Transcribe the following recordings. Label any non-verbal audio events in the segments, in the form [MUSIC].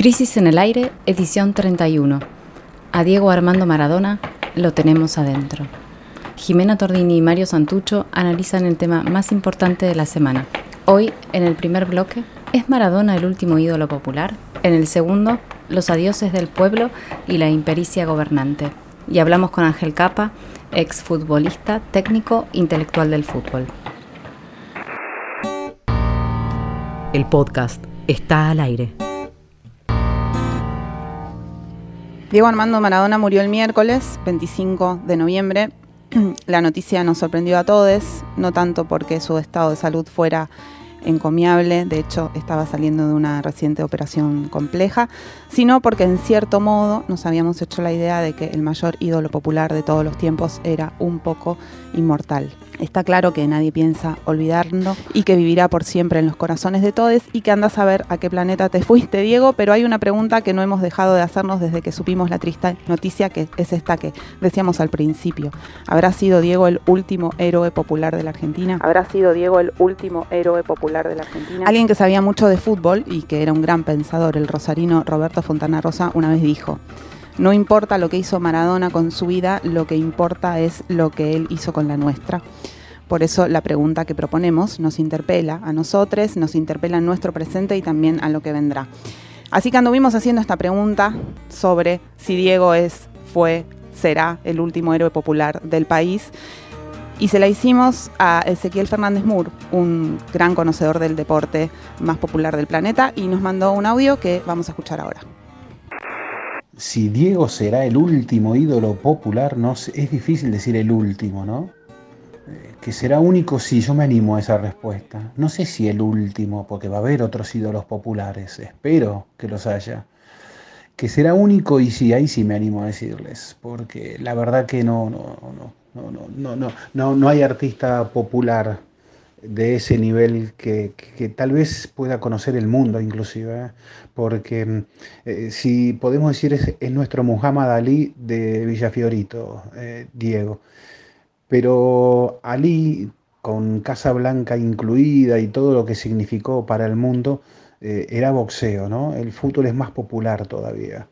Crisis en el aire, edición 31. A Diego Armando Maradona lo tenemos adentro. Jimena Tordini y Mario Santucho analizan el tema más importante de la semana. Hoy, en el primer bloque, ¿es Maradona el último ídolo popular? En el segundo, los adioses del pueblo y la impericia gobernante. Y hablamos con Ángel Capa, exfutbolista, técnico, intelectual del fútbol. El podcast está al aire. Diego Armando Maradona murió el miércoles 25 de noviembre. [CLEARS THROAT] La noticia nos sorprendió a todos, no tanto porque su estado de salud fuera encomiable, de hecho estaba saliendo de una reciente operación compleja, sino porque en cierto modo nos habíamos hecho la idea de que el mayor ídolo popular de todos los tiempos era un poco inmortal. Está claro que nadie piensa olvidarlo y que vivirá por siempre en los corazones de todos y que andas a ver a qué planeta te fuiste, Diego, pero hay una pregunta que no hemos dejado de hacernos desde que supimos la triste noticia, que es esta que decíamos al principio. ¿Habrá sido Diego el último héroe popular de la Argentina? ¿Habrá sido Diego el último héroe popular de la Argentina? Alguien que sabía mucho de fútbol y que era un gran pensador, el rosarino Roberto Fontana Rosa, una vez dijo, no importa lo que hizo Maradona con su vida, lo que importa es lo que él hizo con la nuestra. Por eso la pregunta que proponemos nos interpela a nosotros, nos interpela en nuestro presente y también a lo que vendrá. Así que anduvimos haciendo esta pregunta sobre si Diego es, fue, será el último héroe popular del país. Y se la hicimos a Ezequiel Fernández Moore, un gran conocedor del deporte más popular del planeta, y nos mandó un audio que vamos a escuchar ahora si Diego será el último ídolo popular, es difícil decir el último, ¿no? Que será único, sí, yo me animo a esa respuesta. No sé si el último, porque va a haber otros ídolos populares, espero que los haya. Que será único y sí, ahí sí me animo a decirles, porque la verdad que no, no, no, no, no, no, no, no hay artista popular de ese nivel que, tal vez pueda conocer el mundo inclusive, ¿eh? porque eh, si podemos decir es, nuestro Muhammad Ali de Villafiorito, eh, Diego, pero Ali con Casa Blanca incluida y todo lo que significó para el mundo, era boxeo, ¿no? El fútbol es más popular todavía.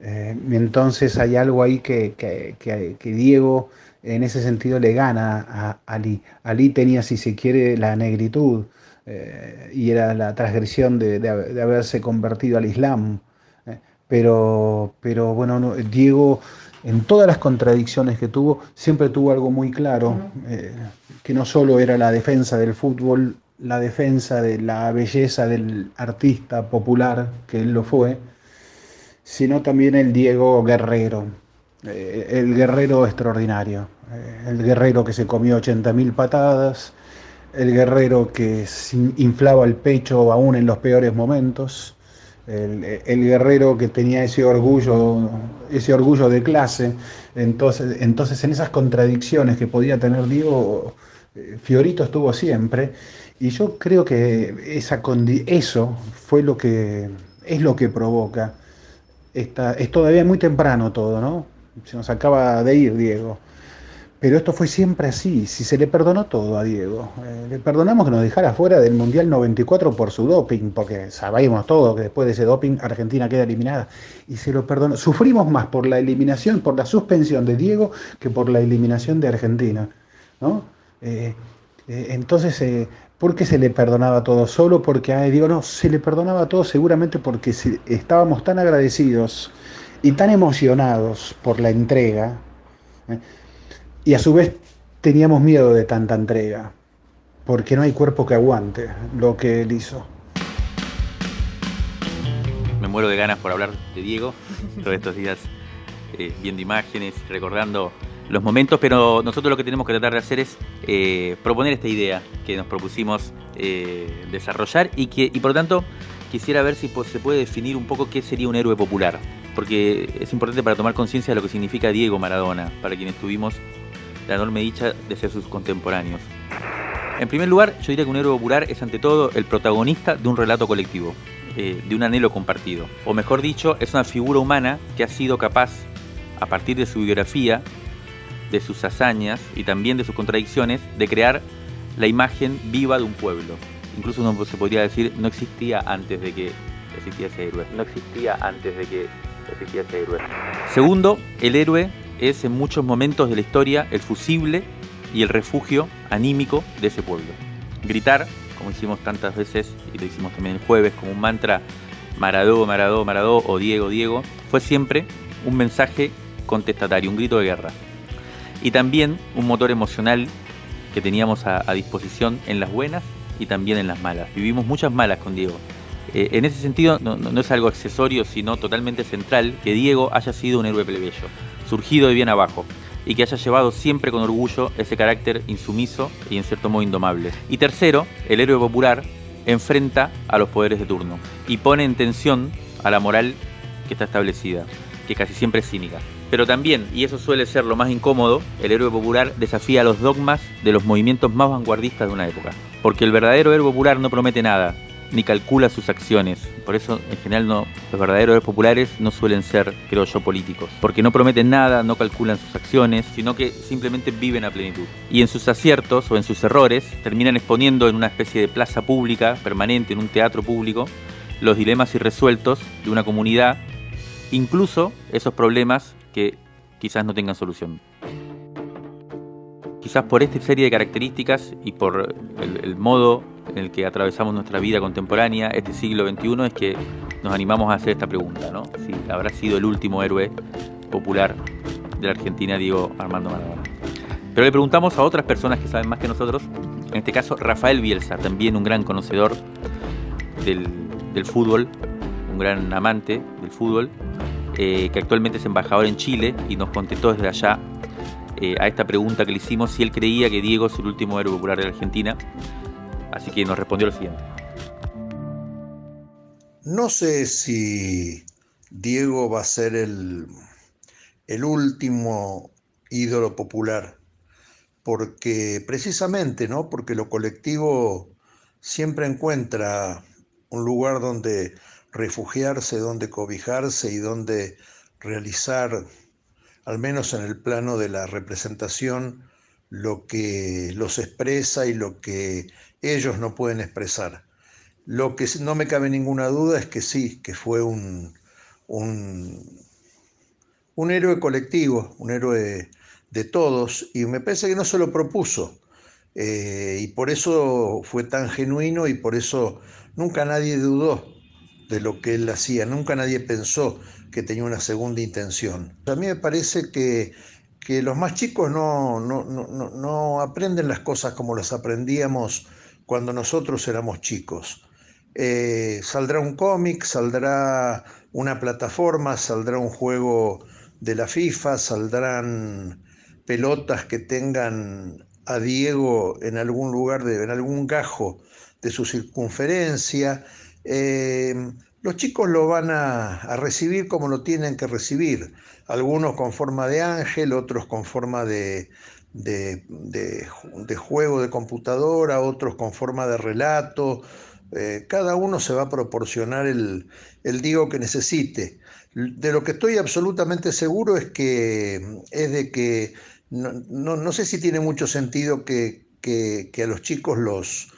entonces hay algo ahí que, que Diego en ese sentido le gana a Ali. Ali tenía, si se quiere, la negritud eh, y era la transgresión de, haberse convertido al Islam. Eh, pero, pero bueno, Diego, en todas las contradicciones que tuvo, siempre tuvo algo muy claro, eh, que no solo era la defensa del fútbol, la defensa de la belleza del artista popular, que él lo fue, sino también el Diego guerrero eh, el guerrero extraordinario, eh, el guerrero que se comió 80.000 patadas, el guerrero que inflaba el pecho aún en los peores momentos, el, guerrero que tenía ese orgullo, ese orgullo de clase. Entonces, entonces en esas contradicciones que podía tener Diego, eh, Fiorito estuvo siempre. Y yo creo que esa eso fue lo que es lo que provoca. Es todavía muy temprano todo, ¿no? Se nos acaba de ir Diego. Pero esto fue siempre así, si se le perdonó todo a Diego. Eh, le perdonamos que nos dejara fuera del Mundial 94 por su doping, porque sabíamos todo que después de ese doping Argentina queda eliminada. Y se lo perdonó. Sufrimos más por la eliminación, por la suspensión de Diego, que por la eliminación de Argentina. ¿no? Eh, eh, entonces, ¿por qué se le perdonaba todo? Solo porque a Diego no, se le perdonaba todo seguramente porque estábamos tan agradecidos y tan emocionados por la entrega. Y a su vez teníamos miedo de tanta entrega, porque no hay cuerpo que aguante lo que él hizo. Me muero de ganas por hablar de Diego todos estos días, eh, viendo imágenes, recordando los momentos, pero nosotros lo que tenemos que tratar de hacer es eh, proponer esta idea que nos propusimos desarrollar y que, y por lo tanto, quisiera ver si se puede definir un poco qué sería un héroe popular porque es importante para tomar conciencia de lo que significa Diego Maradona, para quienes tuvimos la enorme dicha de ser sus contemporáneos. En primer lugar, yo diría que un héroe popular es ante todo el protagonista de un relato colectivo, eh, de un anhelo compartido. O mejor dicho, es una figura humana que ha sido capaz, a partir de su biografía, de sus hazañas y también de sus contradicciones, de crear la imagen viva de un pueblo. Incluso uno se podría decir no existía antes de que existía ese héroe. No existía antes de que existía ese héroe. Segundo, el héroe es en muchos momentos de la historia el fusible y el refugio anímico de ese pueblo. Gritar, como hicimos tantas veces y lo hicimos también el jueves como un mantra, Maradó, Maradó, Maradó o Diego, Diego, fue siempre un mensaje contestatario, un grito de guerra. Y también un motor emocional que teníamos a, disposición en las buenas y también en las malas. Vivimos muchas malas con Diego. Eh, en ese sentido, no, no, es algo accesorio, sino totalmente central que Diego haya sido un héroe plebeyo, surgido de bien abajo, y que haya llevado siempre con orgullo ese carácter insumiso y en cierto modo indomable. Y tercero, el héroe popular enfrenta a los poderes de turno y pone en tensión a la moral que está establecida, que casi siempre es cínica. Pero también, y eso suele ser lo más incómodo, el héroe popular desafía los dogmas de los movimientos más vanguardistas de una época. Porque el verdadero héroe popular no promete nada, ni calcula sus acciones. Por eso, en general, los verdaderos populares no suelen ser, creo yo, políticos. Porque no prometen nada, no calculan sus acciones, sino que simplemente viven a plenitud. Y en sus aciertos o en sus errores terminan exponiendo en una especie de plaza pública permanente, en un teatro público, los dilemas irresueltos de una comunidad, incluso esos problemas que quizás no tengan solución. Quizás por esta serie de características y por el, modo en el que atravesamos nuestra vida contemporánea, este siglo XXI, es que nos animamos a hacer esta pregunta, ¿no? Si habrá sido el último héroe popular de la Argentina, Diego Armando Maradona. Pero le preguntamos a otras personas que saben más que nosotros, en este caso Rafael Bielsa, también un gran conocedor del, fútbol, un gran amante del fútbol, eh, que actualmente es embajador en Chile y nos contestó desde allá eh, a esta pregunta que le hicimos si él creía que Diego es el último héroe popular de la Argentina. Así que nos respondió lo siguiente. No sé si Diego va a ser el, el último ídolo popular, porque precisamente, ¿no? Porque lo colectivo siempre encuentra un lugar donde refugiarse, donde cobijarse y donde realizar, al menos en el plano de la representación, lo que los expresa y lo que ellos no pueden expresar. Lo que no me cabe ninguna duda es que sí, que fue un, un, héroe colectivo, un héroe de todos, y me parece que no se lo propuso. Eh, y por eso fue tan genuino y por eso nunca nadie dudó de lo que él hacía. Nunca nadie pensó que tenía una segunda intención. A mí me parece que, los más chicos no, no, aprenden las cosas como las aprendíamos cuando nosotros éramos chicos. Eh, saldrá un cómic, saldrá una plataforma, saldrá un juego de la FIFA, saldrán pelotas que tengan a Diego en algún lugar, de, en algún gajo de su circunferencia, eh, los chicos lo van a, recibir como lo tienen que recibir, algunos con forma de ángel, otros con forma de, de, juego de computadora, otros con forma de relato. Eh, cada uno se va a proporcionar el, el Diego que necesite. De lo que estoy absolutamente seguro es que es de que no, sé si tiene mucho sentido que, que, a los chicos los,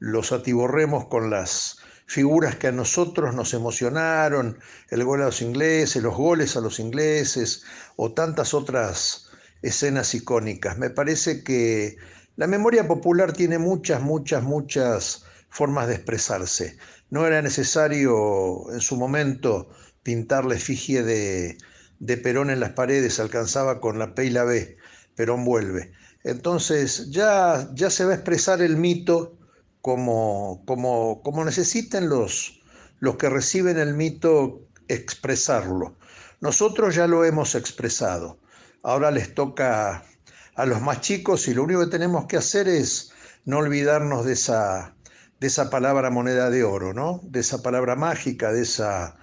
los atiborremos con las figuras que a nosotros nos emocionaron, el gol a los ingleses, los goles a los ingleses o tantas otras escenas icónicas. Me parece que la memoria popular tiene muchas, muchas, muchas formas de expresarse. No era necesario en su momento pintar la efigie de, de Perón en las paredes, alcanzaba con la P y la B, Perón vuelve. Entonces ya, ya se va a expresar el mito como, como, como necesiten los, los que reciben el mito expresarlo. Nosotros ya lo hemos expresado. Ahora les toca a los más chicos y lo único que tenemos que hacer es no olvidarnos de esa, de esa palabra moneda de oro, ¿no? De esa palabra mágica, de, esa,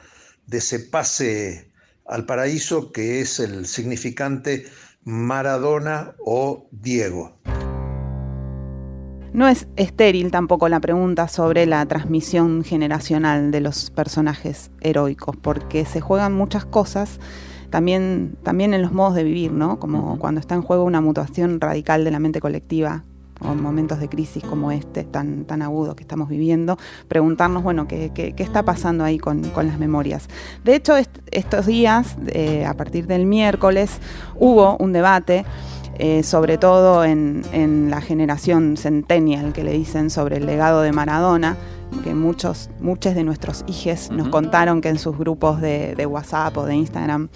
de ese pase al paraíso que es el significante Maradona o Diego. No es estéril tampoco la pregunta sobre la transmisión generacional de los personajes heroicos, porque se juegan muchas cosas también, también en los modos de vivir, ¿no? Como cuando está en juego una mutación radical de la mente colectiva, o momentos de crisis como este tan, tan agudo que estamos viviendo, preguntarnos, bueno, qué, qué, está pasando ahí con, con, las memorias. De hecho, estos días, eh, a partir del miércoles, hubo un debate. Eh, sobre todo en, en, la generación centennial que le dicen sobre el legado de Maradona, que muchos, muchos de nuestros hijos nos contaron que en sus grupos de, WhatsApp o de Instagram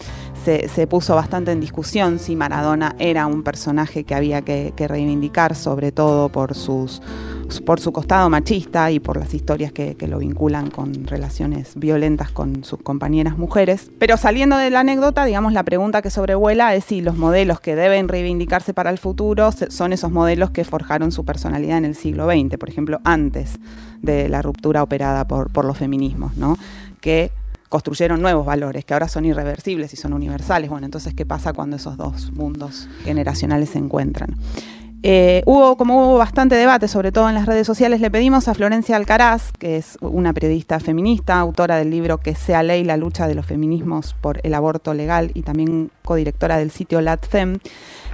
se, puso bastante en discusión si Maradona era un personaje que había que reivindicar, sobre todo por sus por su costado machista y por las historias que, lo vinculan con relaciones violentas con sus compañeras mujeres. Pero saliendo de la anécdota, digamos, la pregunta que sobrevuela es si los modelos que deben reivindicarse para el futuro son esos modelos que forjaron su personalidad en el siglo XX, por ejemplo, antes de la ruptura operada por, los feminismos, que construyeron nuevos valores que ahora son irreversibles y son universales. Bueno, entonces, ¿qué pasa cuando esos dos mundos generacionales se encuentran? Eh, hubo, como hubo bastante debate, sobre todo en las redes sociales, le pedimos a Florencia Alcaraz, que es una periodista feminista, autora del libro Que sea ley la lucha de los feminismos por el aborto legal y también codirectora del sitio LatFem,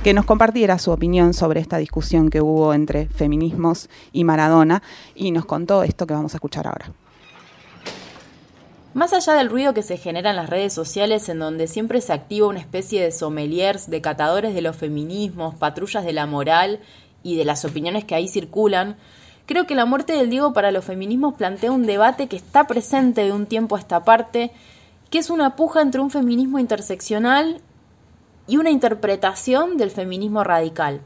que nos compartiera su opinión sobre esta discusión que hubo entre feminismos y Maradona y nos contó esto que vamos a escuchar ahora. Más allá del ruido que se genera en las redes sociales en donde siempre se activa una especie de sommeliers, de catadores de los feminismos, patrullas de la moral y de las opiniones que ahí circulan, creo que la muerte del Diego para los feminismos plantea un debate que está presente de un tiempo a esta parte, que es una puja entre un feminismo interseccional y una interpretación del feminismo radical.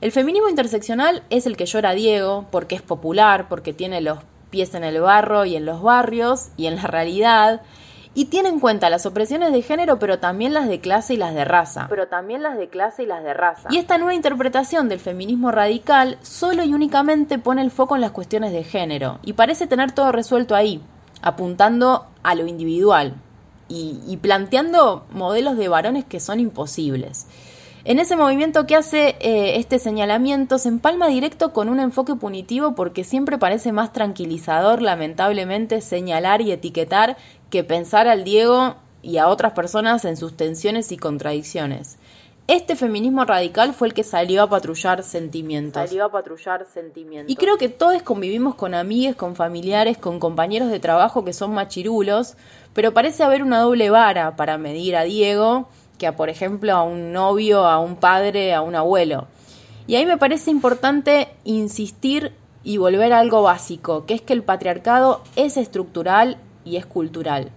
El feminismo interseccional es el que llora Diego porque es popular, porque tiene los pies en el barro y en los barrios y en la realidad, y tiene en cuenta las opresiones de género, pero también las de clase y las de raza. Pero también las de clase y las de raza. Y esta nueva interpretación del feminismo radical solo y únicamente pone el foco en las cuestiones de género, y parece tener todo resuelto ahí, apuntando a lo individual y, y planteando modelos de varones que son imposibles. En ese movimiento que hace eh, este señalamiento se empalma directo con un enfoque punitivo porque siempre parece más tranquilizador, lamentablemente, señalar y etiquetar que pensar al Diego y a otras personas en sus tensiones y contradicciones. Este feminismo radical fue el que salió a patrullar sentimientos. Salió a patrullar sentimientos. Y creo que todos convivimos con amigues, con familiares, con compañeros de trabajo que son machirulos, pero parece haber una doble vara para medir a Diego que a, por ejemplo, a un novio, a un padre, a un abuelo. Y ahí me parece importante insistir y volver a algo básico, que es que el patriarcado es estructural y es cultural.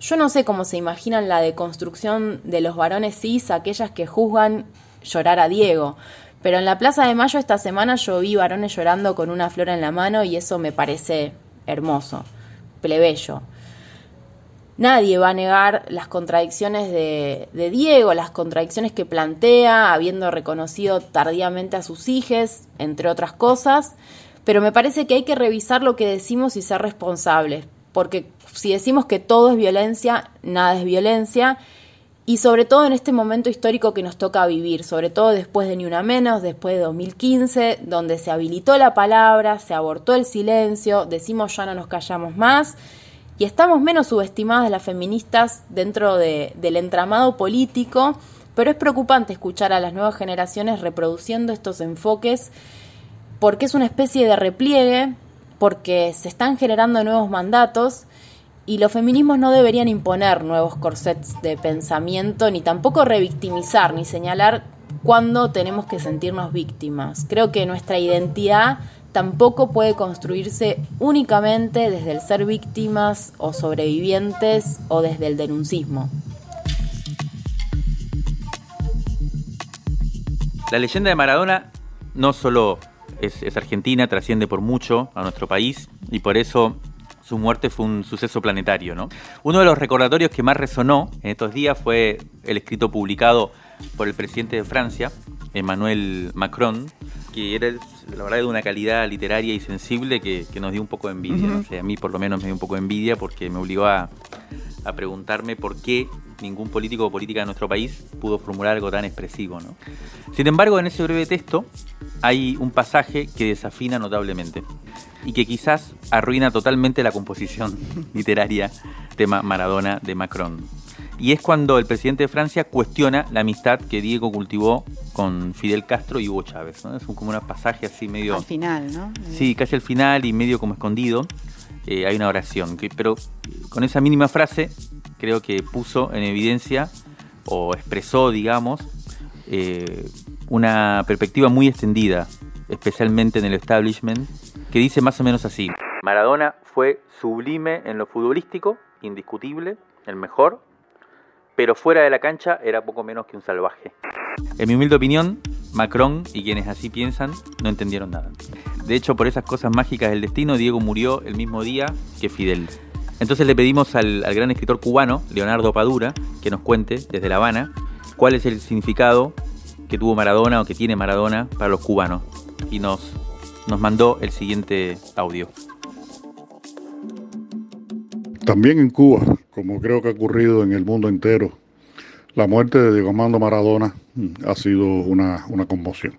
Yo no sé cómo se imaginan la deconstrucción de los varones cis, aquellas que juzgan llorar a Diego, pero en la Plaza de Mayo esta semana yo vi varones llorando con una flor en la mano y eso me parece hermoso, plebeyo. Nadie va a negar las contradicciones de, Diego, las contradicciones que plantea, habiendo reconocido tardíamente a sus hijos, entre otras cosas, pero me parece que hay que revisar lo que decimos y ser responsables, porque si decimos que todo es violencia, nada es violencia, y sobre todo en este momento histórico que nos toca vivir, sobre todo después de Ni Una Menos, después de 2015, donde se habilitó la palabra, se abortó el silencio, decimos ya no nos callamos más, y estamos menos subestimadas las feministas dentro del entramado político, pero es preocupante escuchar a las nuevas generaciones reproduciendo estos enfoques porque es una especie de repliegue, porque se están generando nuevos mandatos y los feminismos no deberían imponer nuevos corsets de pensamiento, ni tampoco revictimizar, ni señalar cuándo tenemos que sentirnos víctimas. Creo que nuestra identidad tampoco puede construirse únicamente desde el ser víctimas o sobrevivientes o desde el denuncismo. La leyenda de Maradona no solo es, argentina, trasciende por mucho a nuestro país y por eso su muerte fue un suceso planetario. ¿no? Uno de los recordatorios que más resonó en estos días fue el escrito publicado por el presidente de Francia, Emmanuel Macron, que era la verdad de una calidad literaria y sensible que, nos dio un poco de envidia. a mí por lo menos me dio un poco de envidia porque me obligó a, preguntarme por qué ningún político o política de nuestro país pudo formular algo tan expresivo. Sin embargo, en ese breve texto hay un pasaje que desafina notablemente y que quizás arruina totalmente la composición [LAUGHS] literaria tema Maradona de Macron y es cuando el presidente de Francia cuestiona la amistad que Diego cultivó con Fidel Castro y Hugo Chávez. ¿no? Es un, como un pasaje así medio... Al final, ¿no? Sí, casi al final y medio como escondido. eh, hay una oración, que, pero con esa mínima frase creo que puso en evidencia o expresó, digamos, eh, una perspectiva muy extendida, especialmente en el establishment, que dice más o menos así. Maradona fue sublime en lo futbolístico, indiscutible, el mejor, pero fuera de la cancha era poco menos que un salvaje. En mi humilde opinión, Macron y quienes así piensan no entendieron nada. De hecho, por esas cosas mágicas del destino, Diego murió el mismo día que Fidel. Entonces le pedimos al, gran escritor cubano, Leonardo Padura, que nos cuente desde La Habana cuál es el significado que tuvo Maradona o que tiene Maradona para los cubanos. Y nos, nos mandó el siguiente audio. También en Cuba, como creo que ha ocurrido en el mundo entero, la muerte de Diego Armando Maradona mm, ha sido una, una conmoción.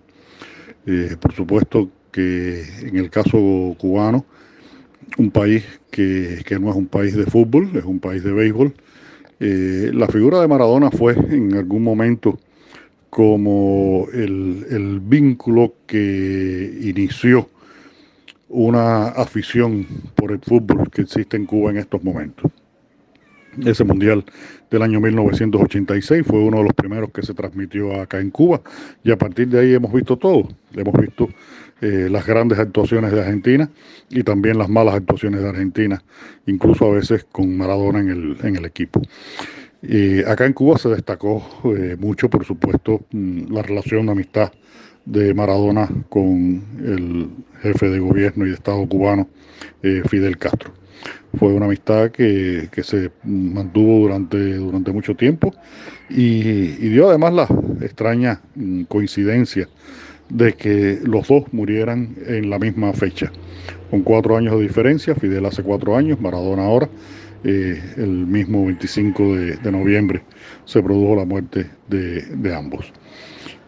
Eh, por supuesto que en el caso cubano, un país que, que no es un país de fútbol, es un país de béisbol, eh, la figura de Maradona fue en algún momento como el, el vínculo que inició una afición por el fútbol que existe en Cuba en estos momentos. Ese mundial del año 1986 fue uno de los primeros que se transmitió acá en Cuba y a partir de ahí hemos visto todo. Hemos visto eh, las grandes actuaciones de Argentina y también las malas actuaciones de Argentina, incluso a veces con Maradona en el, en el equipo. Eh, acá en Cuba se destacó eh, mucho, por supuesto, mm, la relación de amistad de Maradona con el jefe de gobierno y de Estado cubano, eh, Fidel Castro. Fue una amistad que, que se mantuvo durante, durante mucho tiempo y, y dio además la extraña mm, coincidencia de que los dos murieran en la misma fecha, con cuatro años de diferencia, Fidel hace cuatro años, Maradona ahora, eh, el mismo 25 de, de, noviembre se produjo la muerte de, de ambos.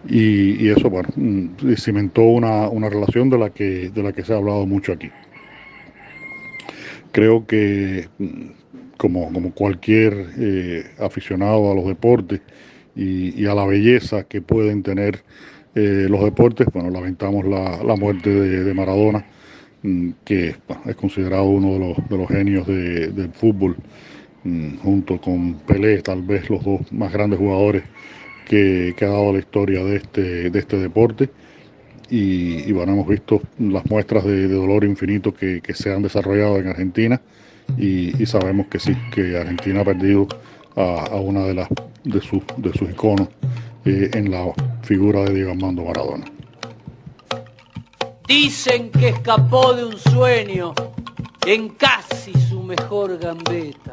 Y, eso, bueno, mm, cimentó una, una, relación de la, que, de la que se ha hablado mucho aquí. Creo que, mm, como, como cualquier eh, aficionado a los deportes y, a la belleza que pueden tener eh, los deportes, bueno, lamentamos la, la muerte de, Maradona mm, que es considerado uno de los, genios de, del fútbol, junto con Pelé, tal vez los dos más grandes jugadores que, ha dado la historia de este, de este deporte. Y, bueno, hemos visto las muestras de, dolor infinito que, se han desarrollado en Argentina y, sabemos que sí, que Argentina ha perdido a, a una de, las, de, sus, de sus iconos eh, en la figura de Diego Armando Maradona. Dicen que escapó de un sueño en casi su mejor gambeta.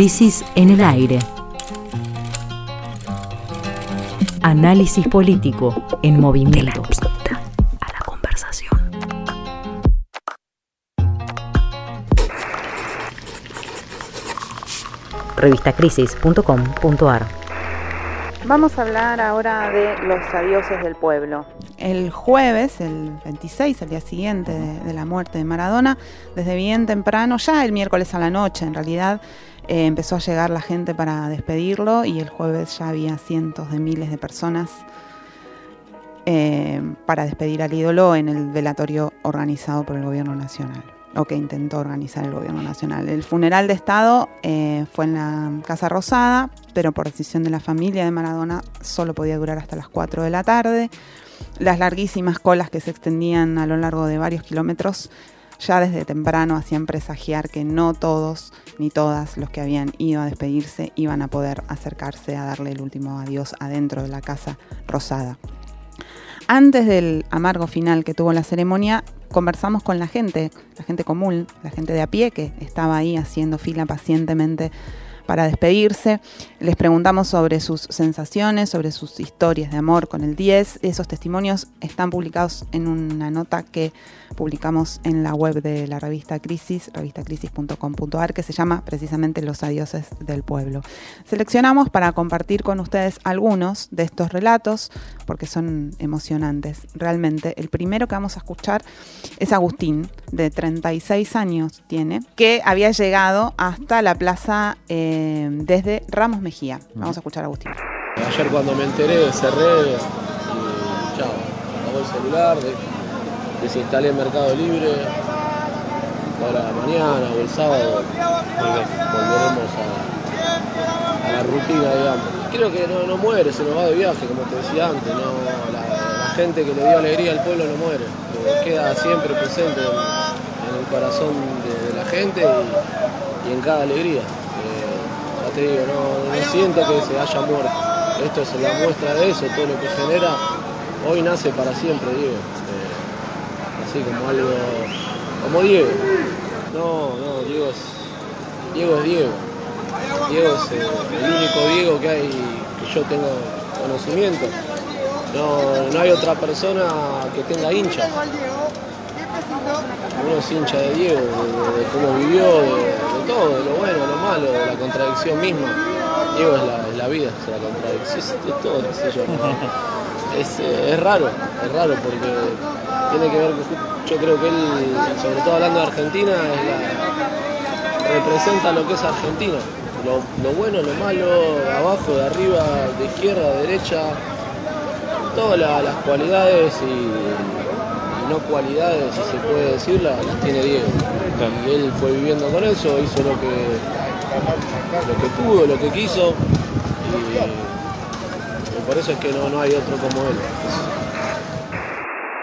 Crisis en el aire. Análisis político en movimiento. A la conversación. revistacrisis.com.ar Vamos a hablar ahora de los adioses del pueblo. El jueves, el 26, el día siguiente de, de, la muerte de Maradona, desde bien temprano, ya el miércoles a la noche en realidad, eh, empezó a llegar la gente para despedirlo y el jueves ya había cientos de miles de personas eh, para despedir al ídolo en el velatorio organizado por el gobierno nacional o que intentó organizar el gobierno nacional. El funeral de Estado eh, fue en la Casa Rosada, pero por decisión de la familia de Maradona solo podía durar hasta las 4 de la tarde. Las larguísimas colas que se extendían a lo largo de varios kilómetros ya desde temprano hacían presagiar que no todos ni todas los que habían ido a despedirse iban a poder acercarse a darle el último adiós adentro de la Casa Rosada. antes del amargo final que tuvo la ceremonia, conversamos con la gente, la gente común, la gente de a pie que estaba ahí haciendo fila pacientemente para despedirse. Les preguntamos sobre sus sensaciones, sobre sus historias de amor con el 10. Esos testimonios están publicados en una nota que publicamos en la web de la revista Crisis, revistacrisis.com.ar, que se llama precisamente Los Adioses del Pueblo. Seleccionamos para compartir con ustedes algunos de estos relatos, porque son emocionantes. Realmente, el primero que vamos a escuchar es Agustín, de 36 años tiene, que había llegado hasta la plaza eh, desde Ramos Mejía. Vamos a escuchar a Agustín. Ayer cuando me enteré cerré y chao, apagó el celular, desinstalé Mercado Libre. Ahora mañana o el sábado volveremos a, a la rutina, digamos. Creo que no, muere, se nos va de viaje, como te decía antes. La, gente que le dio alegría al pueblo no muere, queda siempre presente en, en el corazón de, la gente y, en cada alegría. Eh, no, no siento que se haya muerto. Esto es la muestra de eso, todo lo que genera hoy nace para siempre, digo. Así como algo como Diego. No, no, Diego es Diego es Diego. Diego es eh, el único Diego que hay que yo tengo conocimiento. No, no hay otra persona que tenga hincha. Uno es hincha de Diego, de, de, de cómo vivió, de, de, todo, de lo bueno, de lo malo, de la contradicción misma. Diego es la, es la vida, es la contradicción de todo, qué sé yo. [LAUGHS] Es, eh, es raro, es raro porque tiene que ver, yo creo que él, sobre todo hablando de Argentina, es la, representa lo que es Argentina. Lo, lo, bueno, lo malo, de abajo, de arriba, de izquierda, de derecha, todas la, las cualidades y, y, no cualidades, si se puede decir, las, las tiene Diego. Y él fue viviendo con eso, hizo lo que, lo que pudo, lo que quiso. Y, y por eso es que no, no hay otro como él.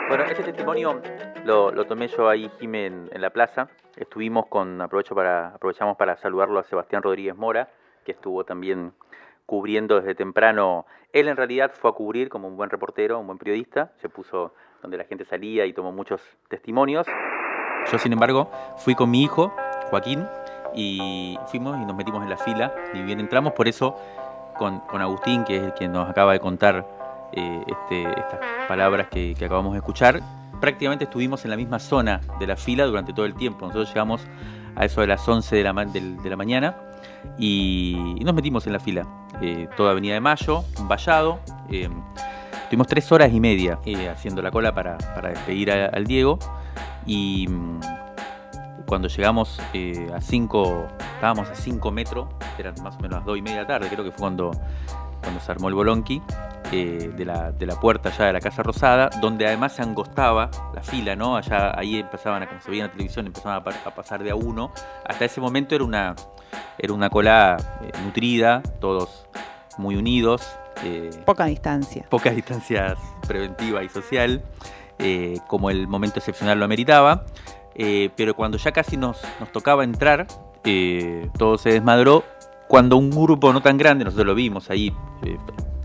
Bueno, ese testimonio lo, tomé yo ahí, Jimé, en, la plaza. Estuvimos con, aprovecho para, aprovechamos para saludarlo a Sebastián Rodríguez Mora, que estuvo también cubriendo desde temprano. Él en realidad fue a cubrir como un buen reportero, un buen periodista, se puso donde la gente salía y tomó muchos testimonios. Yo, sin embargo, fui con mi hijo, Joaquín, y fuimos y nos metimos en la fila, y bien entramos, por eso con, con Agustín, que es el que nos acaba de contar eh, este, estas palabras que, acabamos de escuchar, prácticamente estuvimos en la misma zona de la fila durante todo el tiempo. Nosotros llegamos a eso de las 11 de la, de, la mañana y, nos metimos en la fila. Eh, toda Avenida de Mayo, un vallado. Eh, tuvimos tres horas y media eh, haciendo la cola para, para despedir al Diego y mm, cuando llegamos eh, a 5, estábamos a 5 metros, eran más o menos las 2 y media de la tarde, creo que fue cuando, cuando se armó el bolonqui eh, de, la, de, la, puerta ya de la Casa Rosada, donde además se angostaba la fila, ¿no? Allá ahí empezaban, a, como se veía en la televisión, empezaban a, a pasar de a uno. Hasta ese momento era una, era una cola eh, nutrida, todos muy unidos. Eh, poca distancia. Pocas [LAUGHS] distancias preventiva y social, eh, como el momento excepcional lo ameritaba. pero cuando ya casi nos, nos tocaba entrar, todo se desmadró. Cuando un grupo no tan grande, nosotros lo vimos ahí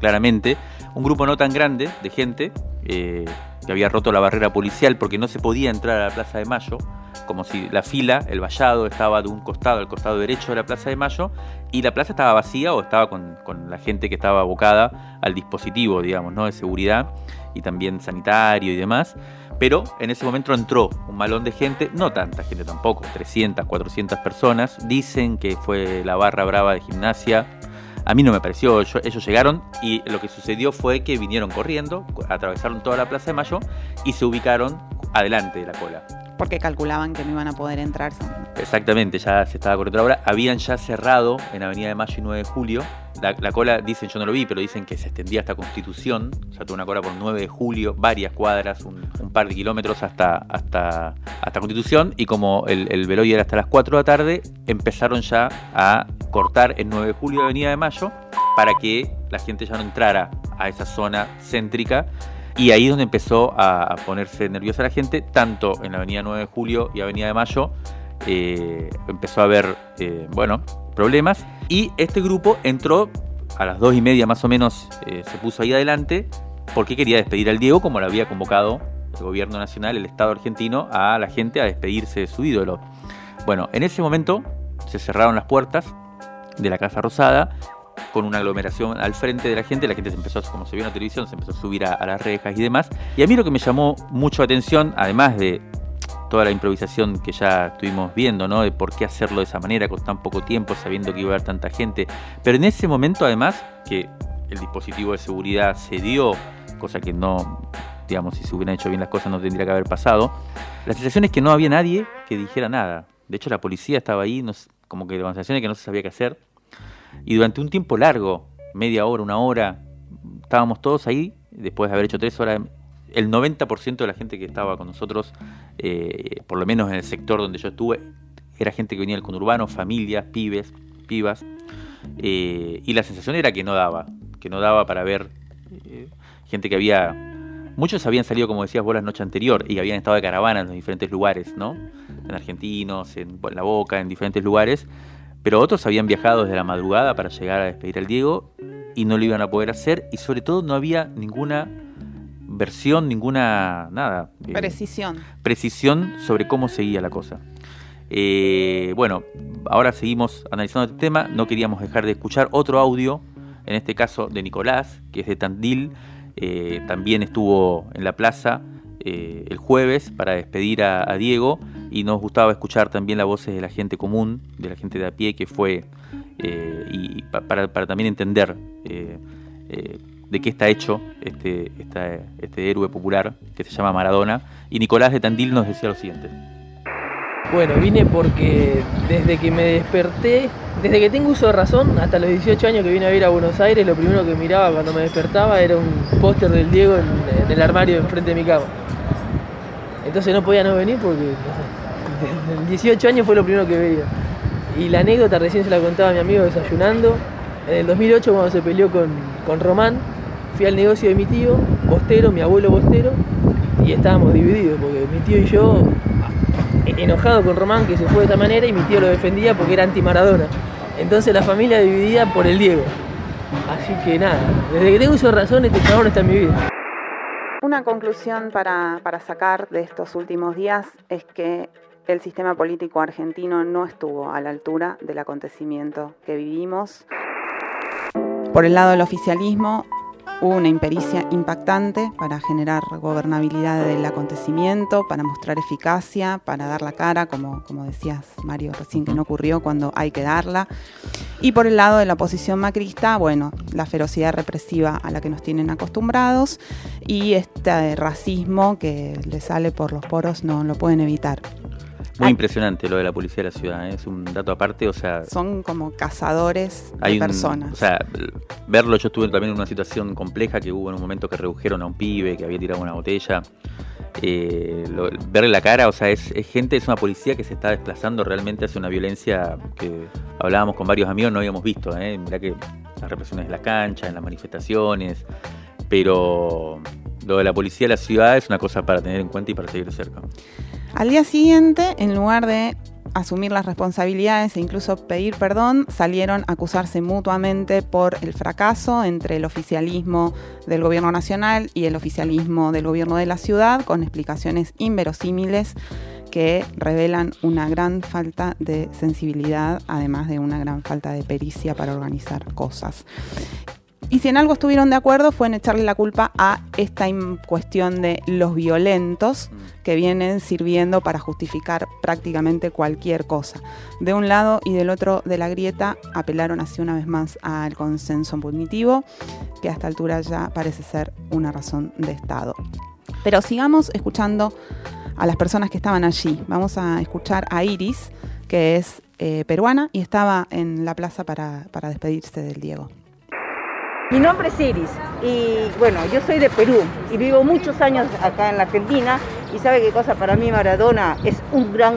claramente, un grupo no tan grande de gente eh, que había roto la barrera policial porque no se podía entrar a la Plaza de Mayo, como si la fila, el vallado, estaba de un costado, al costado derecho de la Plaza de Mayo, y la plaza estaba vacía o estaba con, con la gente que estaba abocada al dispositivo, digamos, ¿no? de seguridad y también sanitario y demás. Pero en ese momento entró un malón de gente, no tanta gente tampoco, 300, 400 personas. Dicen que fue la barra brava de gimnasia, a mí no me pareció, yo, ellos llegaron y lo que sucedió fue que vinieron corriendo, atravesaron toda la Plaza de Mayo y se ubicaron adelante de la cola. Porque calculaban que no iban a poder entrar. Exactamente, ya se estaba corriendo la hora. Habían ya cerrado en Avenida de Mayo y 9 de Julio. La, la, cola, dicen, yo no lo vi, pero dicen que se extendía hasta Constitución. O sea, tuvo una cola por 9 de julio, varias cuadras, un, par de kilómetros hasta, hasta, hasta Constitución. Y como el, el velorio era hasta las 4 de la tarde, empezaron ya a cortar en 9 de julio Avenida de Mayo para que la gente ya no entrara a esa zona céntrica. Y ahí es donde empezó a, ponerse nerviosa la gente, tanto en la Avenida 9 de Julio y Avenida de Mayo. Eh, empezó a haber, eh, bueno, problemas. Y este grupo entró a las 2 y media más o menos, eh, se puso ahí adelante. porque quería despedir al Diego como lo había convocado el gobierno nacional, el Estado argentino, a la gente a despedirse de su ídolo. Bueno, en ese momento se cerraron las puertas de la Casa Rosada con una aglomeración al frente de la gente, la gente se empezó, como se vio en la televisión, se empezó a subir a, a las rejas y demás. Y a mí lo que me llamó mucho atención, además de toda la improvisación que ya estuvimos viendo, ¿no? De por qué hacerlo de esa manera con tan poco tiempo, sabiendo que iba a haber tanta gente. Pero en ese momento, además, que el dispositivo de seguridad se dio, cosa que no, digamos, si se hubieran hecho bien las cosas no tendría que haber pasado. La sensación es que no había nadie que dijera nada. De hecho, la policía estaba ahí, como que la sensación es que no se sabía qué hacer. Y durante un tiempo largo, media hora, una hora, estábamos todos ahí, después de haber hecho tres horas, el 90% de la gente que estaba con nosotros, eh, por lo menos en el sector donde yo estuve, era gente que venía del conurbano, familias, pibes, pibas, eh, y la sensación era que no daba, que no daba para ver eh, gente que había... Muchos habían salido, como decías vos, la noche anterior y habían estado de caravana en diferentes lugares, ¿no? En argentinos, en, en La Boca, en diferentes lugares, pero otros habían viajado desde la madrugada para llegar a despedir al Diego y no lo iban a poder hacer y sobre todo no había ninguna versión, ninguna nada. eh, precisión. Precisión sobre cómo seguía la cosa. Eh, bueno, ahora seguimos analizando este tema. No queríamos dejar de escuchar otro audio, en este caso de Nicolás, que es de Tandil. Eh, también estuvo en la plaza el jueves para despedir a, a, Diego y nos gustaba escuchar también las voces de la gente común, de la gente de a pie que fue, y pa, para, para, también entender de qué está hecho este, este héroe popular que se llama Maradona. Y Nicolás de Tandil nos decía lo siguiente. Bueno, vine porque desde que me desperté, desde que tengo uso de razón, hasta los 18 años que vine a vivir a Buenos Aires, lo primero que miraba cuando me despertaba era un póster del Diego en, el armario enfrente de mi cama. Entonces no podía no venir porque no sé, [LAUGHS] desde 18 años fue lo primero que veía. Y la anécdota recién se la contaba mi amigo desayunando. En el 2008 cuando se peleó con, con Román, fui al negocio de mi tío, Bostero, mi abuelo Bostero, y estábamos divididos, porque mi tío y yo, enojados con Román que se fue de esta manera, y mi tío lo defendía porque era anti-Maradona. Entonces la familia dividida por el Diego. Así que nada, desde que tengo uso de razón, este chabón está en mi vida. Una conclusión para, para sacar de estos últimos días es que el sistema político argentino no estuvo a la altura del acontecimiento que vivimos. Por el lado del oficialismo, hubo una impericia impactante para generar gobernabilidad del acontecimiento, para mostrar eficacia, para dar la cara, como, como decías Mario recién, que no ocurrió cuando hay que darla. Y por el lado de la oposición macrista, bueno, la ferocidad represiva a la que nos tienen acostumbrados y este racismo que le sale por los poros no lo pueden evitar. Muy impresionante lo de la policía de la ciudad, ¿eh? es un dato aparte, o sea... Son como cazadores de personas. Un, o sea, verlo, yo estuve también en una situación compleja que hubo en un momento que redujeron a un pibe que había tirado una botella. Eh, lo, verle la cara, o sea, es, es, gente, es una policía que se está desplazando realmente hacia una violencia que hablábamos con varios amigos, no habíamos visto, ¿eh? Mirá que las represiones de la cancha, en las manifestaciones, pero lo de la policía de la ciudad es una cosa para tener en cuenta y para seguir cerca. Al día siguiente, en lugar de asumir las responsabilidades e incluso pedir perdón, salieron a acusarse mutuamente por el fracaso entre el oficialismo del gobierno nacional y el oficialismo del gobierno de la ciudad, con explicaciones inverosímiles que revelan una gran falta de sensibilidad, además de una gran falta de pericia para organizar cosas. Y si en algo estuvieron de acuerdo fue en echarle la culpa a esta cuestión de los violentos que vienen sirviendo para justificar prácticamente cualquier cosa. De un lado y del otro de la grieta apelaron así una vez más al consenso punitivo, que a esta altura ya parece ser una razón de Estado. Pero sigamos escuchando a las personas que estaban allí. Vamos a escuchar a Iris, que es eh, peruana y estaba en la plaza para, para despedirse del Diego. Mi nombre es Iris y bueno, yo soy de Perú y vivo muchos años acá en la Argentina y sabe qué cosa, para mí Maradona es un gran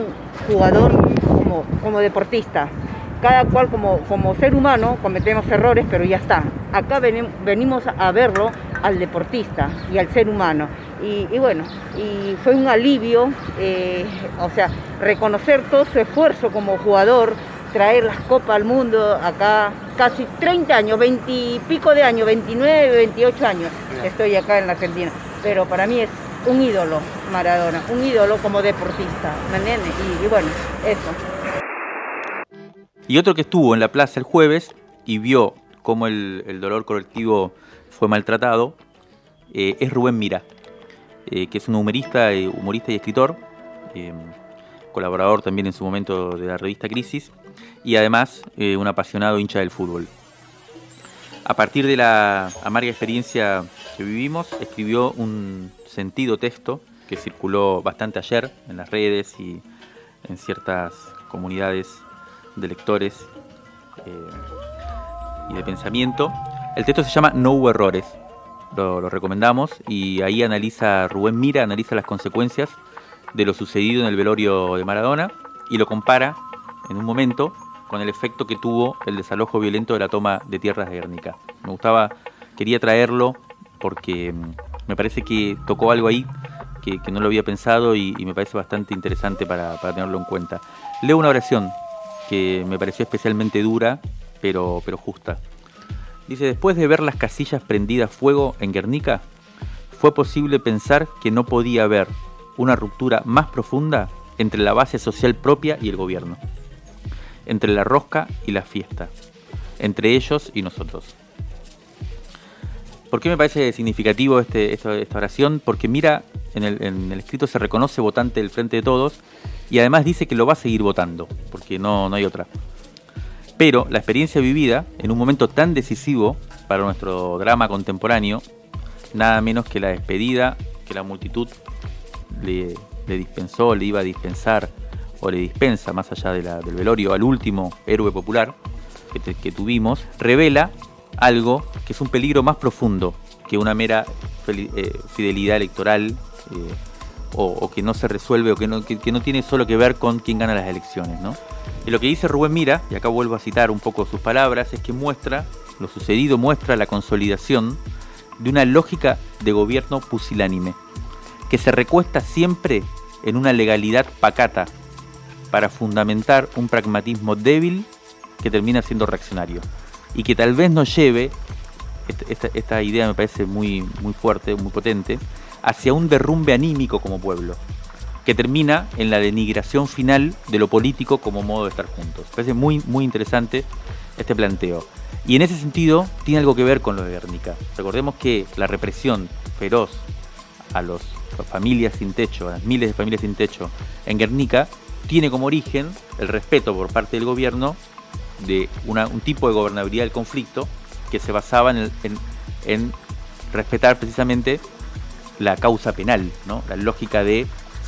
jugador como, como deportista. Cada cual como, como ser humano cometemos errores, pero ya está. Acá ven, venimos a verlo al deportista y al ser humano. Y, y bueno, y fue un alivio, eh, o sea, reconocer todo su esfuerzo como jugador, traer las copas al mundo acá, casi 30 años, 20 y pico de años, 29, 28 años estoy acá en la Argentina. Pero para mí es un ídolo Maradona, un ídolo como deportista, ¿me entiendes? Y, y bueno, eso. Y otro que estuvo en la plaza el jueves y vio cómo el, el dolor colectivo fue maltratado eh, es Rubén Mira, eh, que es un humorista, eh, humorista y escritor, eh, colaborador también en su momento de la revista Crisis y además eh, un apasionado hincha del fútbol. A partir de la amarga experiencia que vivimos, escribió un sentido texto que circuló bastante ayer en las redes y en ciertas comunidades de lectores eh, y de pensamiento. El texto se llama No hubo errores, lo, lo recomendamos y ahí analiza, Rubén Mira analiza las consecuencias de lo sucedido en el velorio de Maradona y lo compara en un momento con el efecto que tuvo el desalojo violento de la toma de tierras de Guernica. Me gustaba, quería traerlo porque mm, me parece que tocó algo ahí que, no lo había pensado y, me parece bastante interesante para, tenerlo en cuenta. Leo una oración que me pareció especialmente dura, pero, pero justa. Dice, después de ver las casillas prendidas fuego en Guernica, fue posible pensar que no podía haber una ruptura más profunda entre la base social propia y el gobierno, entre la rosca y la fiesta, entre ellos y nosotros. ¿Por qué me parece significativo este, esta, oración? Porque mira, en el, escrito se reconoce votante del Frente de Todos y además dice que lo va a seguir votando, porque no, no hay otra. Pero la experiencia vivida en un momento tan decisivo para nuestro drama contemporáneo, nada menos que la despedida que la multitud le dispensó, le iba a dispensar o le dispensa más allá del velorio al último héroe popular que, tuvimos, revela algo que es un peligro más profundo que una mera eh, fidelidad electoral eh, o, que no se resuelve o que no, que no tiene solo que ver con quién gana las elecciones. ¿no? Y lo que dice Rubén Mira, y acá vuelvo a citar un poco sus palabras, es que muestra, lo sucedido muestra la consolidación de una lógica de gobierno pusilánime, que se recuesta siempre en una legalidad pacata para fundamentar un pragmatismo débil que termina siendo reaccionario y que tal vez nos lleve, esta, esta- esta idea me parece muy, muy fuerte, muy potente, hacia un derrumbe anímico como pueblo, que termina en la denigración final de lo político como modo de estar juntos. Me parece muy, muy interesante este planteo. Y en ese sentido tiene algo que ver con lo de Guernica. Recordemos que la represión feroz a los familias sin techo, a las miles de familias sin techo en Guernica, tiene como origen el respeto por parte del gobierno de un tipo de gobernabilidad del conflicto que se basaba en, respetar precisamente la causa penal, la lógica de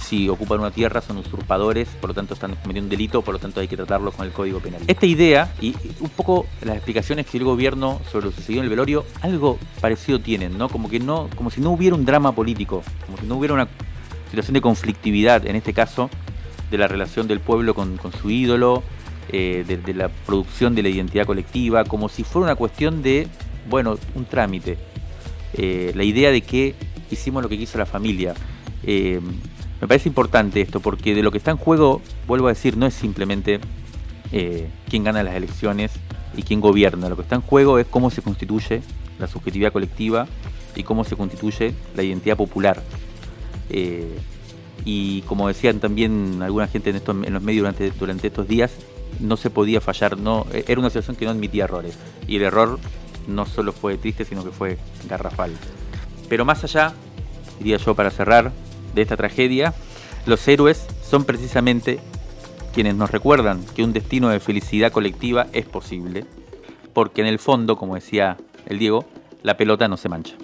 si ocupan una tierra son usurpadores, por lo tanto están cometiendo un delito, por lo tanto hay que tratarlos con el Código Penal. Esta idea y un poco las explicaciones que el gobierno sobre lo sucedido en el velorio, algo parecido tienen, ¿no? Como que no, como si no hubiera un drama político, como si no hubiera una situación de conflictividad, en este caso, de la relación del pueblo con, su ídolo, eh, de, la producción de la identidad colectiva, como si fuera una cuestión de, bueno, un trámite. Eh, la idea de que hicimos lo que quiso la familia. Eh, me parece importante esto porque de lo que está en juego, vuelvo a decir, no es simplemente quién gana las elecciones y quién gobierna. Lo que está en juego es cómo se constituye la subjetividad colectiva y cómo se constituye la identidad popular. Y como decían también alguna gente en, en los medios durante, durante estos días, no se podía fallar, no, eh, era una situación que no admitía errores. Y el error no solo fue triste, sino que fue garrafal. Pero más allá, diría yo para cerrar, de esta tragedia, los héroes son precisamente quienes nos recuerdan que un destino de felicidad colectiva es posible, porque en el fondo, como decía el Diego, la pelota no se mancha.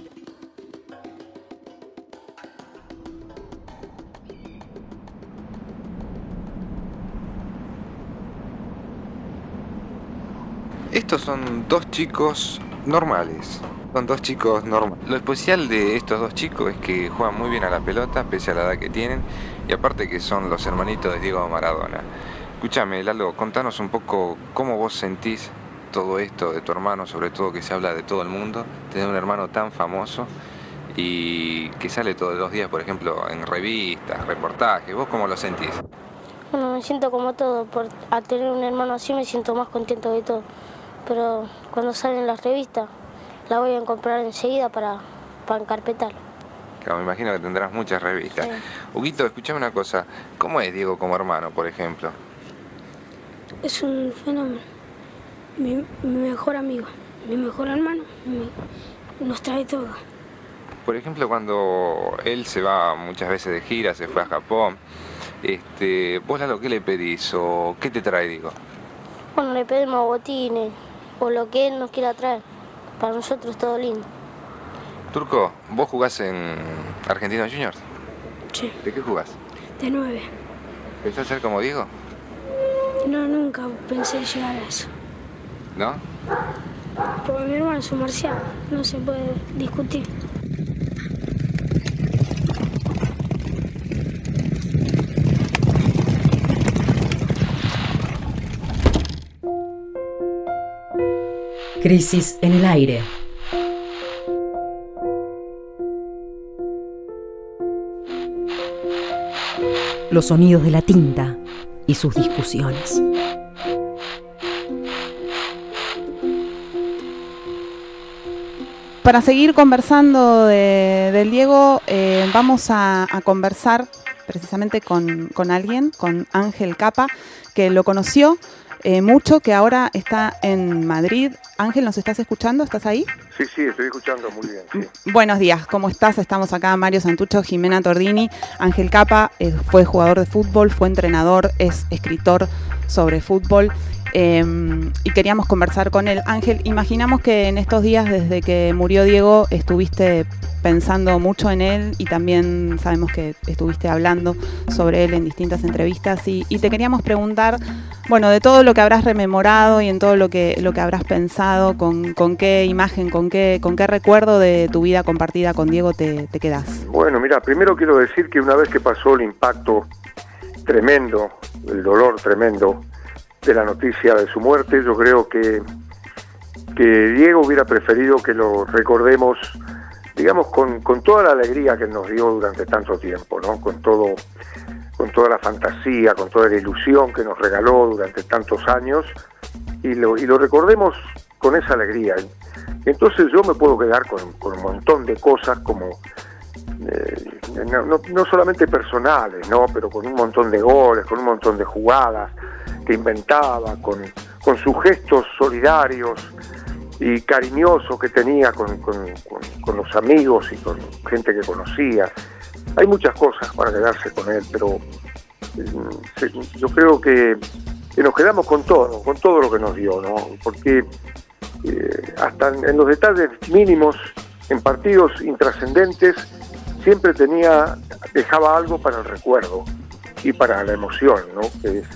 Estos son dos chicos normales. Son dos chicos normales. Lo especial de estos dos chicos es que juegan muy bien a la pelota, pese a la edad que tienen, y aparte que son los hermanitos de Diego Maradona. Escúchame, Lalo, contanos un poco cómo vos sentís todo esto de tu hermano, sobre todo que se habla de todo el mundo, tener un hermano tan famoso y que sale todos los días, por ejemplo, en revistas, reportajes. ¿Vos cómo lo sentís? Bueno, me siento como todo, por tener un hermano así me siento más contento de todo. Pero cuando salen las revistas, la voy a comprar enseguida para, para encarpetarlo. Claro, me imagino que tendrás muchas revistas. Huguito, escuchame una cosa. ¿Cómo es Diego como hermano, por ejemplo? Es un fenómeno. Mi, mi mejor amigo, mi mejor hermano, mi- nos trae todo. Por ejemplo, cuando él se va muchas veces de gira, se fue a Japón, este, ¿vos Lalo qué le pedís o qué te trae, digo? Bueno, le pedimos botines o lo que él nos quiera traer. Para nosotros es todo lindo. Turco, ¿vos jugás en Argentinos Juniors? Sí. ¿De qué jugás? De nueve. ¿Pensás ser como Diego? No, nunca pensé llegar a eso. ¿No? Porque mi hermano es un marciano, no se puede discutir. Crisis en el aire. Los sonidos de la tinta y sus discusiones. Para seguir conversando de- del Diego, eh, vamos a, a conversar precisamente con, con alguien, con Ángel Capa, que lo conoció eh, mucho, que ahora está en Madrid. Ángel, ¿nos estás escuchando? ¿Estás ahí? Sí, sí, estoy escuchando muy bien. sí. Buenos días, ¿cómo estás? Estamos acá, Mario Santucho, Jimena Tordini, Ángel Capa, eh, fue jugador de fútbol, fue entrenador, es escritor sobre fútbol eh, y queríamos conversar con él. Ángel, imaginamos que en estos días, desde que murió Diego, estuviste pensando mucho en él y también sabemos que estuviste hablando sobre él en distintas entrevistas y, te queríamos preguntar, bueno, de todo lo que habrás rememorado y en todo lo que, lo que habrás pensado, con, qué imagen, con qué, con qué recuerdo de tu vida compartida con Diego te, te quedás. Bueno, mira, primero quiero decir que una vez que pasó el impacto tremendo, el dolor tremendo de la noticia de su muerte, yo creo que, que Diego hubiera preferido que lo recordemos, digamos, con, con toda la alegría que nos dio durante tanto tiempo, ¿no? Con todo, con toda la fantasía, con toda la ilusión que nos regaló durante tantos años, y lo, y lo recordemos con esa alegría. Entonces yo me puedo quedar con, con un montón de cosas como eh, no, solamente personales, ¿no? pero con un montón de goles, con un montón de jugadas que inventaba, con, con sus gestos solidarios y cariñosos que tenía con, con- los amigos y con gente que conocía. Hay muchas cosas para quedarse con él, pero eh, yo creo que, nos quedamos con todo, con todo lo que nos dio, ¿no? porque eh, hasta en los detalles mínimos, en partidos intrascendentes, siempre tenía, dejaba algo para el recuerdo y para la emoción, ¿no? que es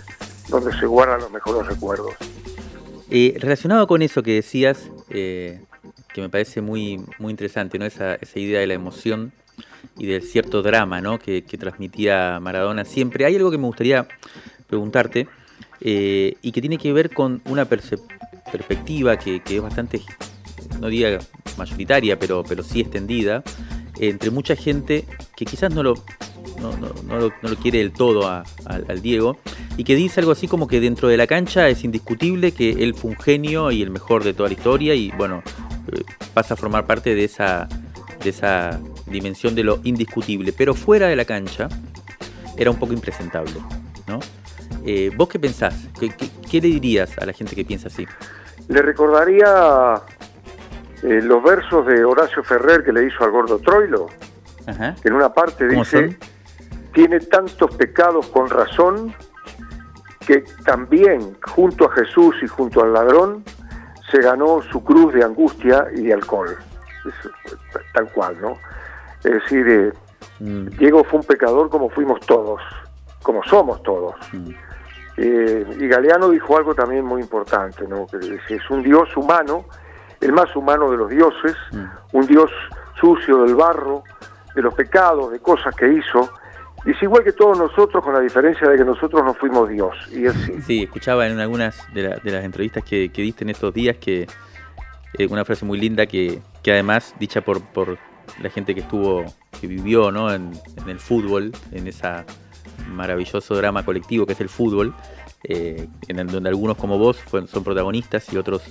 donde se guardan los mejores recuerdos. Eh, relacionado con eso que decías, eh, que me parece muy, muy interesante, ¿no? Esa, esa idea de la emoción y del cierto drama ¿no? que, que transmitía Maradona siempre. Hay algo que me gustaría preguntarte eh, y que tiene que ver con una perspectiva que, que es bastante, no diga mayoritaria, pero, pero sí extendida, entre mucha gente que quizás no lo, no, no- no lo, lo quiere del todo a- al- Diego, y que dice algo así como que dentro de la cancha es indiscutible que él fue un genio y el mejor de toda la historia, y bueno, eh, pasa a formar parte de esa, de esa dimensión de lo indiscutible, pero fuera de la cancha era un poco impresentable, ¿no? Eh, ¿Vos qué pensás? ¿Qué, qué, qué le dirías a la gente que piensa así? Le recordaría eh, los versos de Horacio Ferrer que le hizo al gordo Troilo, Ajá. que en una parte ¿Cómo dice, son? tiene tantos pecados con razón que también junto a Jesús y junto al ladrón se ganó su cruz de angustia y de alcohol. Es, tal cual, ¿no? Es decir, eh, Diego fue un pecador como fuimos todos, como somos todos. Eh, y Galeano dijo algo también muy importante, ¿no? que es un Dios humano, el más humano de los dioses, un Dios sucio del barro, de los pecados, de cosas que hizo, y es igual que todos nosotros, con la diferencia de que nosotros no fuimos Dios. Y él sí. Sí, escuchaba en algunas de, la- de las entrevistas que, que diste en estos días que eh, una frase muy linda que, que además dicha por, por la gente que estuvo, que vivió ¿no? en, en el fútbol, en esa maravilloso drama colectivo que es el fútbol, eh, en el- donde algunos como vos son protagonistas y otros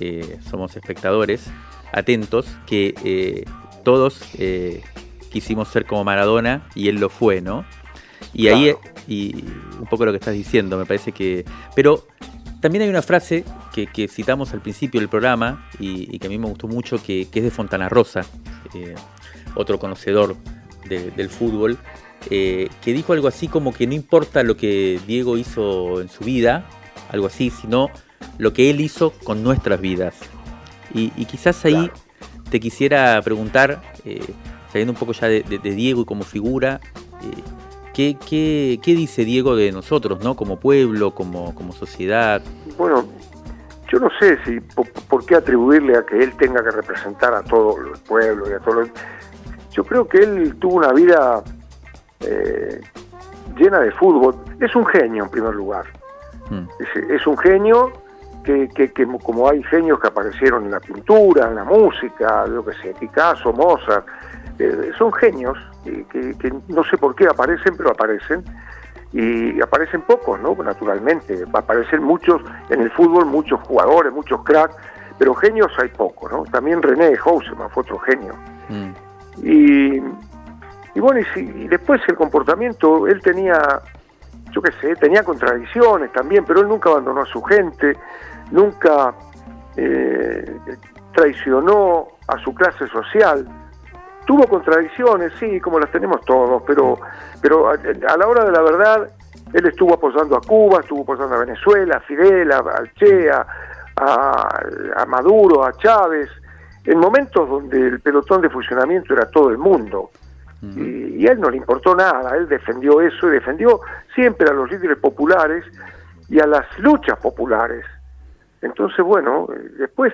eh, somos espectadores atentos, que eh, todos eh, quisimos ser como Maradona y él lo fue, ¿no? Y ahí, y un poco lo que estás diciendo, me parece que... Pero también hay una frase que, que citamos al principio del programa y, y que a mí me gustó mucho, que, que es de Fontana Rosa, otro conocedor de- del fútbol, eh, que dijo algo así como que no importa lo que Diego hizo en su vida, algo así, sino lo que él hizo con nuestras vidas. Y, y quizás ahí te quisiera preguntar, eh, saliendo un poco ya de, de- de Diego y como figura, eh, ¿qué, qué, qué dice Diego de nosotros, ¿no? como pueblo, como, como sociedad? Bueno, yo no sé si por, por qué atribuirle a que él tenga que representar a todo el pueblo y a todo. lo- Yo creo que él tuvo una vida eh, llena de fútbol. Es un genio en primer lugar. Es, es un genio que, que- que como hay genios que aparecieron en la pintura, en la música, lo que sé, Picasso, Mozart, eh, son genios que, que no sé por qué aparecen, pero aparecen y aparecen pocos, ¿no? Naturalmente, aparecen muchos en el fútbol, muchos jugadores, muchos cracks, pero genios hay pocos, ¿no? También René Houseman fue otro genio. Y, y bueno, y, si- y después el comportamiento, él tenía, yo qué sé, tenía contradicciones también, pero él nunca abandonó a su gente, nunca eh, traicionó a su clase social. Tuvo contradicciones, sí, como las tenemos todos, pero, pero a, a la hora de la verdad, él estuvo apoyando a Cuba, estuvo apoyando a Venezuela, a Fidel, a, Che, a, a- a Maduro, a Chávez, en momentos donde el pelotón de funcionamiento era todo el mundo. Y, y a él no le importó nada, él defendió eso y defendió siempre a los líderes populares y a las luchas populares. Entonces, bueno, eh, después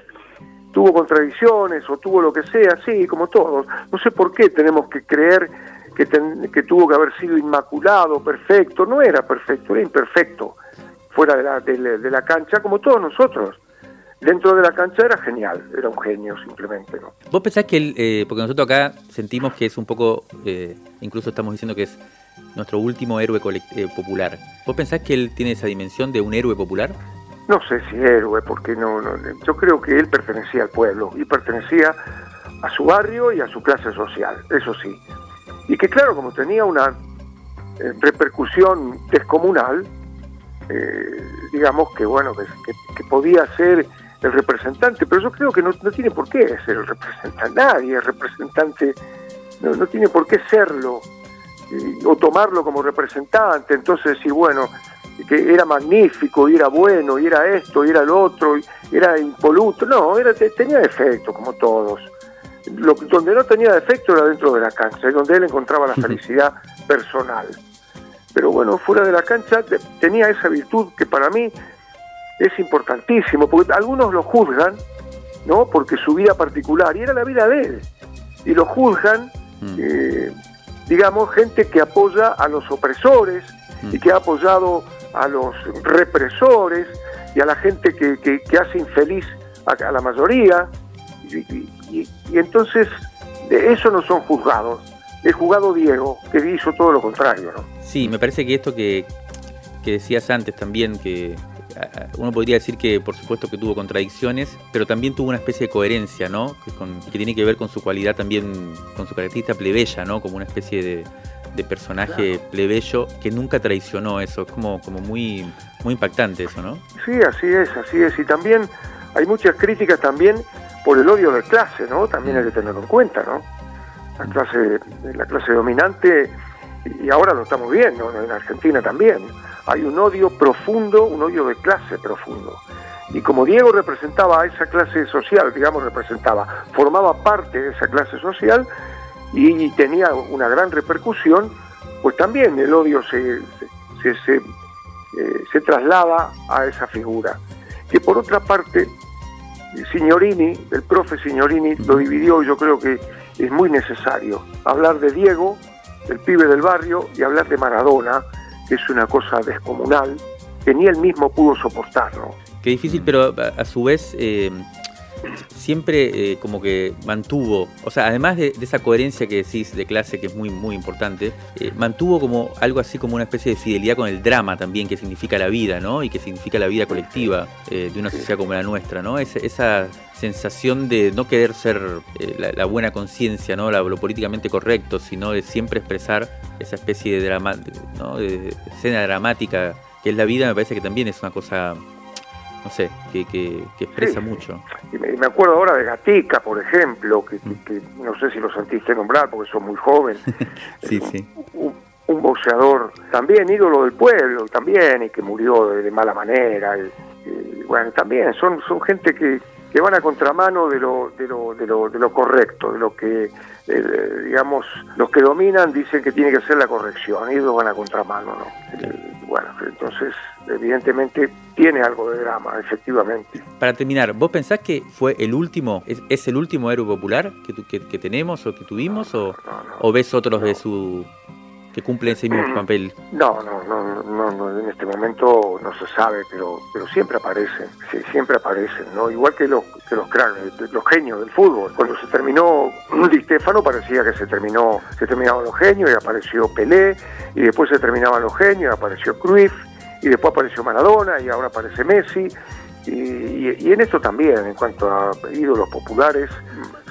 tuvo contradicciones o tuvo lo que sea, sí, como todos. No sé por qué tenemos que creer que, ten- que tuvo que haber sido inmaculado, perfecto. No era perfecto, era imperfecto. Fuera de la, de la- cancha, como todos nosotros. Dentro de la cancha era genial, era un genio simplemente, ¿no? ¿Vos pensás que él, eh, porque nosotros acá sentimos que es un poco, eh, incluso estamos diciendo que es nuestro último héroe eh, popular. ¿Vos pensás que él tiene esa dimensión de un héroe popular? No sé si héroe, porque no, no, yo creo que él pertenecía al pueblo y pertenecía a su barrio y a su clase social, eso sí. Y que claro, como tenía una eh, repercusión descomunal, eh, digamos que bueno, que, que- podía ser el representante, pero yo creo que no, tiene por qué ser el representante, nadie es representante, no, no tiene por qué serlo, eh, o tomarlo como representante, entonces decir, bueno, que era magnífico, y era bueno, y era esto, y era lo otro, y era impoluto. No, era, te- tenía defectos, como todos. Lo, donde no tenía defecto era dentro de la cancha, es donde él encontraba la felicidad personal. Pero bueno, fuera de la cancha te- tenía esa virtud que para mí es importantísimo, porque algunos lo juzgan, ¿no? Porque su vida particular, y era la vida de él, y lo juzgan, eh, digamos, gente que apoya a los opresores y que ha apoyado a los represores y a la gente que, que- hace infeliz a, a la mayoría. Y, y- entonces, de eso no son juzgados. Es juzgado Diego, que hizo todo lo contrario, ¿no? Sí, me parece que esto que, que decías antes también, que uno podría decir que por supuesto que tuvo contradicciones, pero también tuvo una especie de coherencia, ¿no? Que, con- que tiene que ver con su cualidad también, con su característica plebeya, ¿no? Como una especie de, de personaje plebeyo que nunca traicionó eso. Es como, como muy, muy impactante eso, ¿no? Sí, así es, así es. Y también hay muchas críticas también por el odio de clase, ¿no? También hay que tenerlo en cuenta, ¿no? La clase, la clase dominante, y ahora lo estamos viendo, en Argentina también, hay un odio profundo, un odio de clase profundo. Y como Diego representaba a esa clase social, digamos, representaba, formaba parte de esa clase social y tenía una gran repercusión, pues también el odio se, eh, se traslada a esa figura. Que por otra parte, Signorini, el profe Signorini lo dividió y yo creo que es muy necesario hablar de Diego, del pibe del barrio, y hablar de Maradona, que es una cosa descomunal, que ni él mismo pudo soportar, ¿no? Qué difícil, pero a, a su vez, eh, siempre eh, como que mantuvo, o sea, además de, esa coherencia que decís de clase que es muy, muy importante, eh, mantuvo como algo así como una especie de fidelidad con el drama también que significa la vida, ¿no? Y que significa la vida colectiva eh, de una sociedad como la nuestra, ¿no? esa sensación de no querer ser la, buena conciencia, ¿no? lo políticamente correcto, sino de siempre expresar esa especie de, drama, ¿no? de escena dramática que es la vida, me parece que también es una cosa no sé, que, que, expresa mucho. Y me, acuerdo ahora de Gatica, por ejemplo, que, no sé si lo sentiste nombrar porque sos muy joven. [LAUGHS] sí, sí. Un, boxeador también ídolo del pueblo, también, y que murió de, mala manera. Y, bueno, también son, son gente que, que van a contramano de lo, de lo, de lo, de lo correcto, de lo que, eh, digamos, los que dominan dicen que tiene que ser la corrección, y ellos van a contramano, ¿no? Eh, bueno, entonces, evidentemente, tiene algo de drama, efectivamente. Para terminar, ¿vos pensás que fue el último, es, el último héroe popular que, que, tenemos o que tuvimos, o, o ves otros de su que cumple ese mismo papel. No, no, no, no, en este momento no se sabe, pero pero siempre aparecen, sí, siempre aparecen, ¿no? Igual que los que los cracks, los genios del fútbol. Cuando se terminó Di Stefano parecía que se terminó, se terminaban los genios y apareció Pelé, y después se terminaban los genios y apareció Cruyff, y después apareció Maradona y ahora aparece Messi. Y, y en esto también, en cuanto a ídolos populares,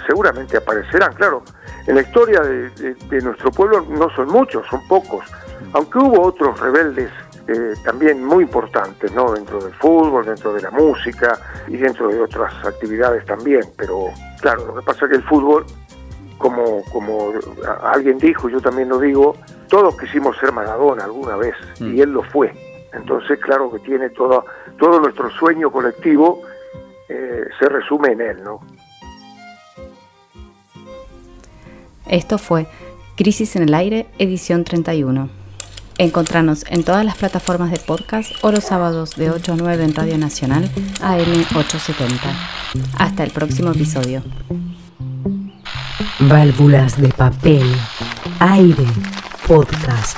seguramente aparecerán, claro en la historia de, nuestro pueblo no son muchos, son pocos, aunque hubo otros rebeldes eh, también muy importantes, ¿no? Dentro del fútbol, dentro de la música y dentro de otras actividades también, pero claro, lo que pasa es que el fútbol, como, como alguien dijo, yo también lo digo, todos quisimos ser Maradona alguna vez y mm. él lo fue. Entonces, claro que tiene todo, todo nuestro sueño colectivo eh, se resume en él, ¿no? Esto fue Crisis en el Aire, edición 31. Encontranos en todas las plataformas de podcast o los sábados de 8 a 9 en Radio Nacional AM870. Hasta el próximo episodio. Válvulas de papel, aire, podcast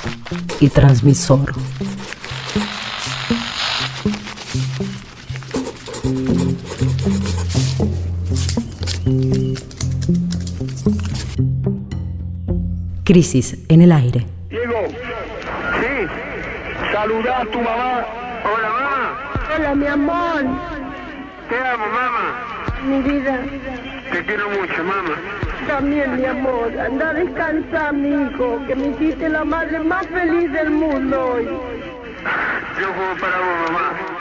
y transmisor. Crisis en el aire. Diego, sí, saluda a tu mamá. Hola, mamá. Hola, mi amor. Te amo, mamá. Mi vida. Te quiero mucho, mamá. También, mi amor. Anda a descansar, mi hijo, que me hiciste la madre más feliz del mundo hoy. Yo juego para vos, mamá.